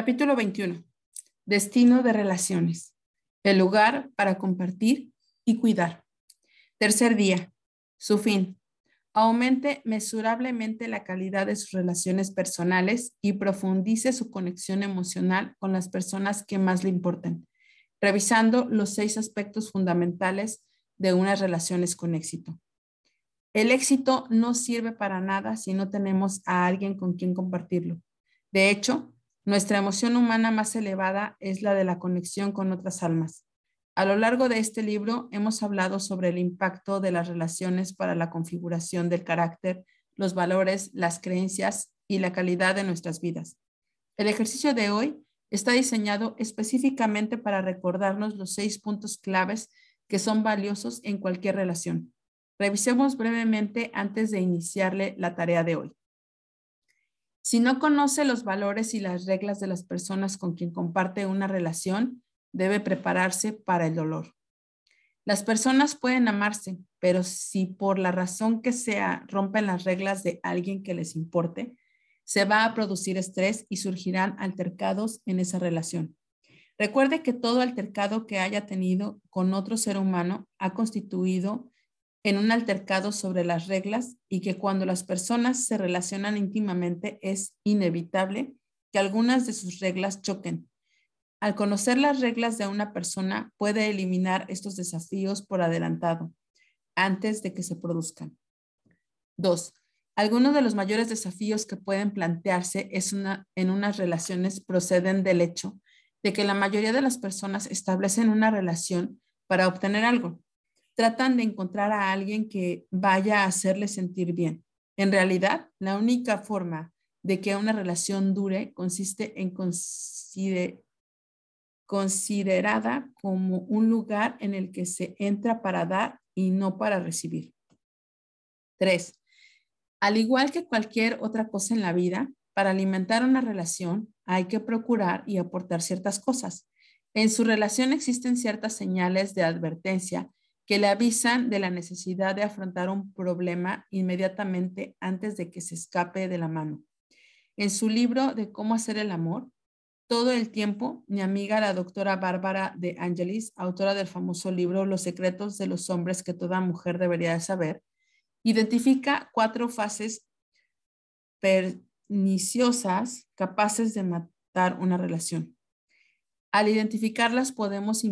Capítulo 21. Destino de relaciones. El lugar para compartir y cuidar. Tercer día. Su fin. Aumente mesurablemente la calidad de sus relaciones personales y profundice su conexión emocional con las personas que más le importan, revisando los seis aspectos fundamentales de unas relaciones con éxito. El éxito no sirve para nada si no tenemos a alguien con quien compartirlo. De hecho, nuestra emoción humana más elevada es la de la conexión con otras almas. A lo largo de este libro hemos hablado sobre el impacto de las relaciones para la configuración del carácter, los valores, las creencias y la calidad de nuestras vidas. El ejercicio de hoy está diseñado específicamente para recordarnos los seis puntos claves que son valiosos en cualquier relación. Revisemos brevemente antes de iniciarle la tarea de hoy. Si no conoce los valores y las reglas de las personas con quien comparte una relación, debe prepararse para el dolor. Las personas pueden amarse, pero si por la razón que sea rompen las reglas de alguien que les importe, se va a producir estrés y surgirán altercados en esa relación. Recuerde que todo altercado que haya tenido con otro ser humano ha constituido en un altercado sobre las reglas y que cuando las personas se relacionan íntimamente es inevitable que algunas de sus reglas choquen. Al conocer las reglas de una persona puede eliminar estos desafíos por adelantado antes de que se produzcan. Dos, algunos de los mayores desafíos que pueden plantearse es una, en unas relaciones proceden del hecho de que la mayoría de las personas establecen una relación para obtener algo, tratan de encontrar a alguien que vaya a hacerle sentir bien. En realidad, la única forma de que una relación dure consiste en considerada como un lugar en el que se entra para dar y no para recibir. Tres, al igual que cualquier otra cosa en la vida, para alimentar una relación hay que procurar y aportar ciertas cosas. En su relación existen ciertas señales de advertencia que le avisan de la necesidad de afrontar un problema inmediatamente antes de que se escape de la mano. En su libro de Cómo hacer el amor, todo el tiempo, mi amiga la doctora Bárbara de Angelis, autora del famoso libro Los secretos de los hombres que toda mujer debería de saber, identifica cuatro fases perniciosas capaces de matar una relación. Al identificarlas podemos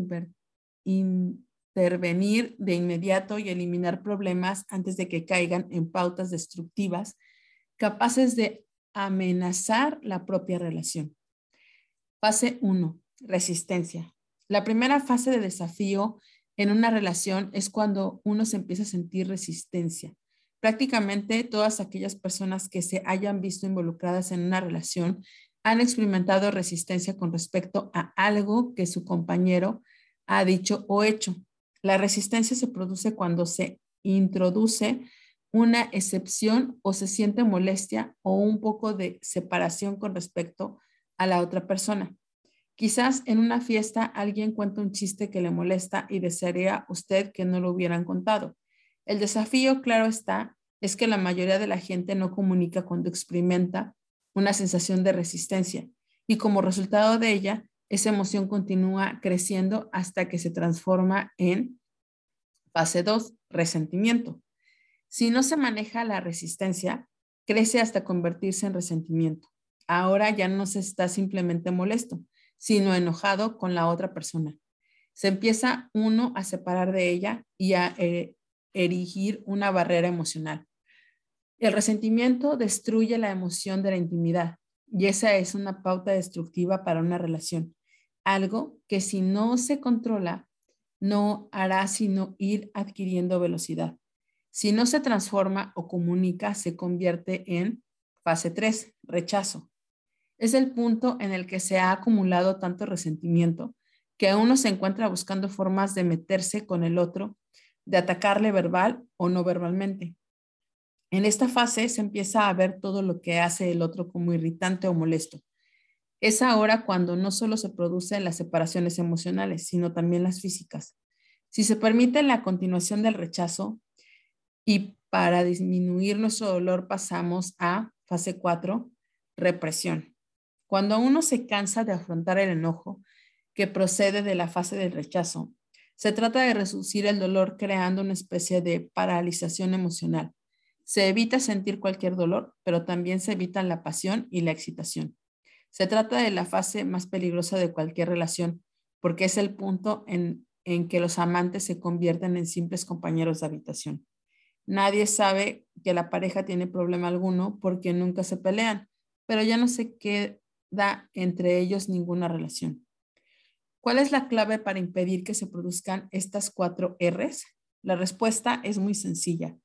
intervenir de inmediato y eliminar problemas antes de que caigan en pautas destructivas capaces de amenazar la propia relación. Fase 1. Resistencia. La primera fase de desafío en una relación es cuando uno se empieza a sentir resistencia. Prácticamente todas aquellas personas que se hayan visto involucradas en una relación han experimentado resistencia con respecto a algo que su compañero ha dicho o hecho. La resistencia se produce cuando se introduce una excepción o se siente molestia o un poco de separación con respecto a la otra persona. Quizás en una fiesta alguien cuenta un chiste que le molesta y desearía usted que no lo hubieran contado. El desafío, claro está, es que la mayoría de la gente no comunica cuando experimenta una sensación de resistencia y como resultado de ella esa emoción continúa creciendo hasta que se transforma en fase 2, resentimiento. Si no se maneja la resistencia, crece hasta convertirse en resentimiento. Ahora ya no se está simplemente molesto, sino enojado con la otra persona. Se empieza uno a separar de ella y a eh, erigir una barrera emocional. El resentimiento destruye la emoción de la intimidad y esa es una pauta destructiva para una relación algo que si no se controla, no hará sino ir adquiriendo velocidad. Si no se transforma o comunica, se convierte en fase 3, rechazo. Es el punto en el que se ha acumulado tanto resentimiento que uno se encuentra buscando formas de meterse con el otro, de atacarle verbal o no verbalmente. En esta fase se empieza a ver todo lo que hace el otro como irritante o molesto. Es ahora cuando no solo se producen las separaciones emocionales, sino también las físicas. Si se permite la continuación del rechazo y para disminuir nuestro dolor pasamos a fase 4, represión. Cuando uno se cansa de afrontar el enojo que procede de la fase del rechazo, se trata de reducir el dolor creando una especie de paralización emocional. Se evita sentir cualquier dolor, pero también se evitan la pasión y la excitación. Se trata de la fase más peligrosa de cualquier relación, porque es el punto en, en que los amantes se convierten en simples compañeros de habitación. Nadie sabe que la pareja tiene problema alguno porque nunca se pelean, pero ya no se queda entre ellos ninguna relación. ¿Cuál es la clave para impedir que se produzcan estas cuatro Rs? La respuesta es muy sencilla.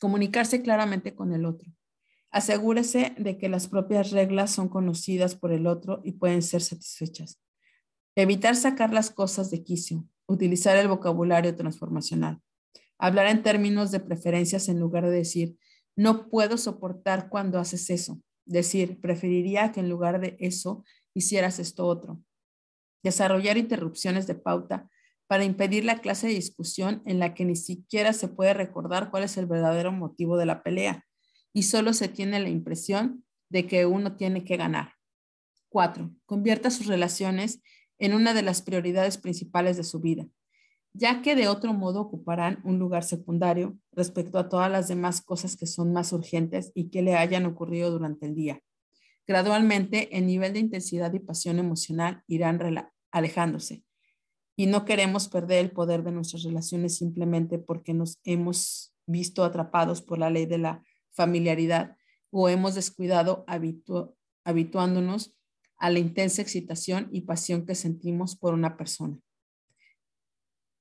Comunicarse claramente con el otro. Asegúrese de que las propias reglas son conocidas por el otro y pueden ser satisfechas. Evitar sacar las cosas de quicio. Utilizar el vocabulario transformacional. Hablar en términos de preferencias en lugar de decir, no puedo soportar cuando haces eso. Decir, preferiría que en lugar de eso hicieras esto otro. Desarrollar interrupciones de pauta para impedir la clase de discusión en la que ni siquiera se puede recordar cuál es el verdadero motivo de la pelea y solo se tiene la impresión de que uno tiene que ganar. Cuatro, convierta sus relaciones en una de las prioridades principales de su vida ya que de otro modo ocuparán un lugar secundario respecto a todas las demás cosas que son más urgentes y que le hayan ocurrido durante el día. Gradualmente, el nivel de intensidad y pasión emocional irán alejándose y no queremos perder el poder de nuestras relaciones simplemente porque nos hemos visto atrapados por la ley de la familiaridad o hemos descuidado habituándonos a la intensa excitación y pasión que sentimos por una persona.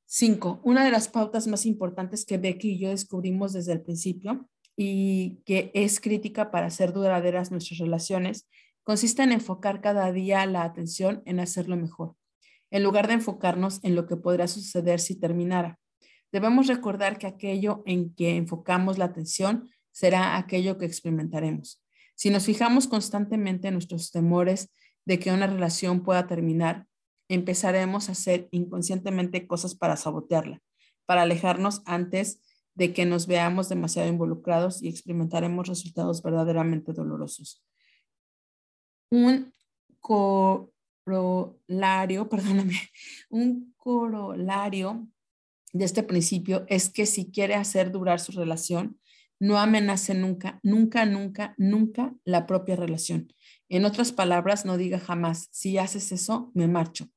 Cinco, una de las pautas más importantes que Becky y yo descubrimos desde el principio y que es crítica para hacer duraderas nuestras relaciones, consiste en enfocar cada día la atención en hacerlo mejor, en lugar de enfocarnos en lo que podrá suceder si terminara. Debemos recordar que aquello en que enfocamos la atención será aquello que experimentaremos. Si nos fijamos constantemente en nuestros temores de que una relación pueda terminar, empezaremos a hacer inconscientemente cosas para sabotearla, para alejarnos antes de que nos veamos demasiado involucrados y experimentaremos resultados verdaderamente dolorosos. Un corolario, perdóname, un corolario de este principio es que si quiere hacer durar su relación, no amenace nunca, nunca, nunca, nunca la propia relación. En otras palabras, no diga jamás, si haces eso, me marcho.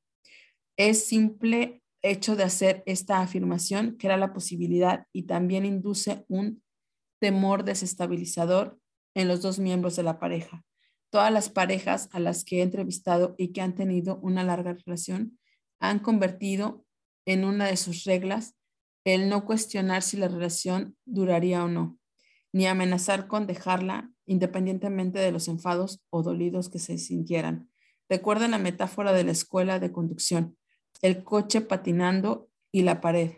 Es simple hecho de hacer esta afirmación crea la posibilidad y también induce un temor desestabilizador en los dos miembros de la pareja. Todas las parejas a las que he entrevistado y que han tenido una larga relación han convertido en una de sus reglas el no cuestionar si la relación duraría o no, ni amenazar con dejarla independientemente de los enfados o dolidos que se sintieran. Recuerden la metáfora de la escuela de conducción, el coche patinando y la pared.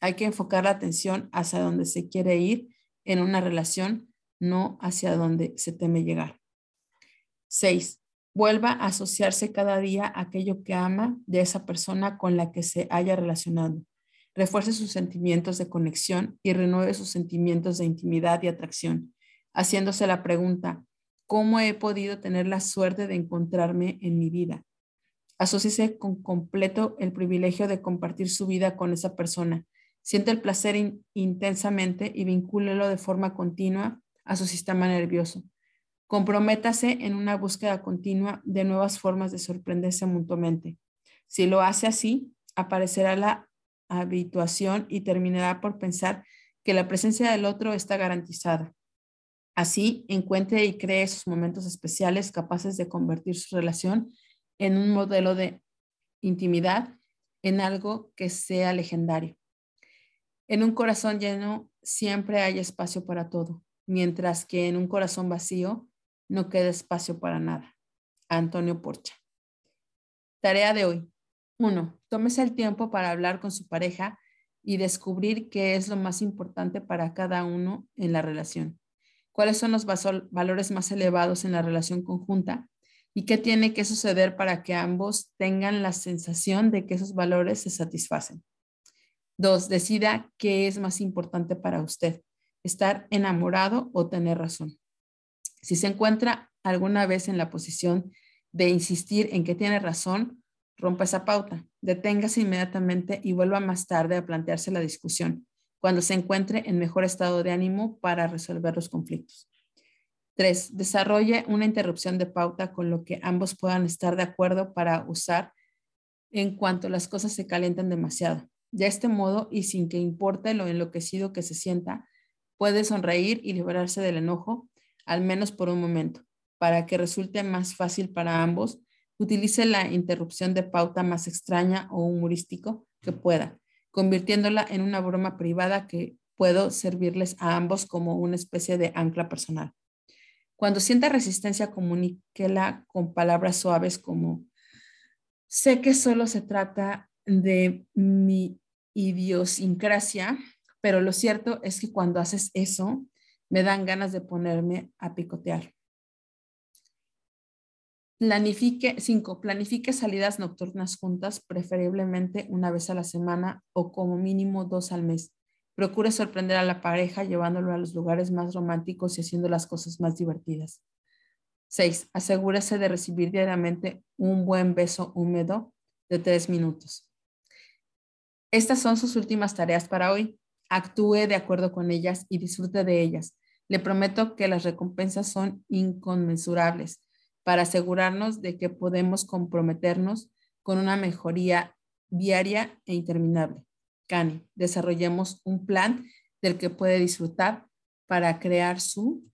Hay que enfocar la atención hacia donde se quiere ir en una relación, no hacia donde se teme llegar. 6. Vuelva a asociarse cada día a aquello que ama de esa persona con la que se haya relacionado. Refuerce sus sentimientos de conexión y renueve sus sentimientos de intimidad y atracción haciéndose la pregunta, ¿cómo he podido tener la suerte de encontrarme en mi vida? Asociese con completo el privilegio de compartir su vida con esa persona. Siente el placer intensamente y vincúlelo de forma continua a su sistema nervioso. Comprométase en una búsqueda continua de nuevas formas de sorprenderse mutuamente. Si lo hace así, aparecerá la habituación y terminará por pensar que la presencia del otro está garantizada. Así, encuentre y cree esos momentos especiales capaces de convertir su relación en un modelo de intimidad, en algo que sea legendario. En un corazón lleno siempre hay espacio para todo, mientras que en un corazón vacío no queda espacio para nada. Antonio Porcha. Tarea de hoy. 1. Tómese el tiempo para hablar con su pareja y descubrir qué es lo más importante para cada uno en la relación cuáles son los valores más elevados en la relación conjunta y qué tiene que suceder para que ambos tengan la sensación de que esos valores se satisfacen. Dos, decida qué es más importante para usted, estar enamorado o tener razón. Si se encuentra alguna vez en la posición de insistir en que tiene razón, rompa esa pauta. Deténgase inmediatamente y vuelva más tarde a plantearse la discusión, cuando se encuentre en mejor estado de ánimo para resolver los conflictos. Tres, desarrolle una interrupción de pauta con lo que ambos puedan estar de acuerdo para usar en cuanto las cosas se calientan demasiado. De este modo, y sin que importe lo enloquecido que se sienta, puede sonreír y liberarse del enojo, al menos por un momento. Para que resulte más fácil para ambos, utilice la interrupción de pauta más extraña o humorístico que pueda, convirtiéndola en una broma privada que puedo servirles a ambos como una especie de ancla personal. Cuando sienta resistencia, comuníquela con palabras suaves como, sé que solo se trata de mi idiosincrasia, pero lo cierto es que cuando haces eso, me dan ganas de ponerme a picotear. Planifique, cinco, planifique salidas nocturnas juntas, preferiblemente una vez a la semana o como mínimo dos al mes. Procure sorprender a la pareja llevándolo a los lugares más románticos y haciendo las cosas más divertidas. 6. Asegúrese de recibir diariamente un buen beso húmedo de tres minutos. Estas son sus últimas tareas para hoy. Actúe de acuerdo con ellas y disfrute de ellas. Le prometo que las recompensas son inconmensurables para asegurarnos de que podemos comprometernos con una mejoría diaria e interminable. Cani, desarrollemos un plan del que puede disfrutar para crear su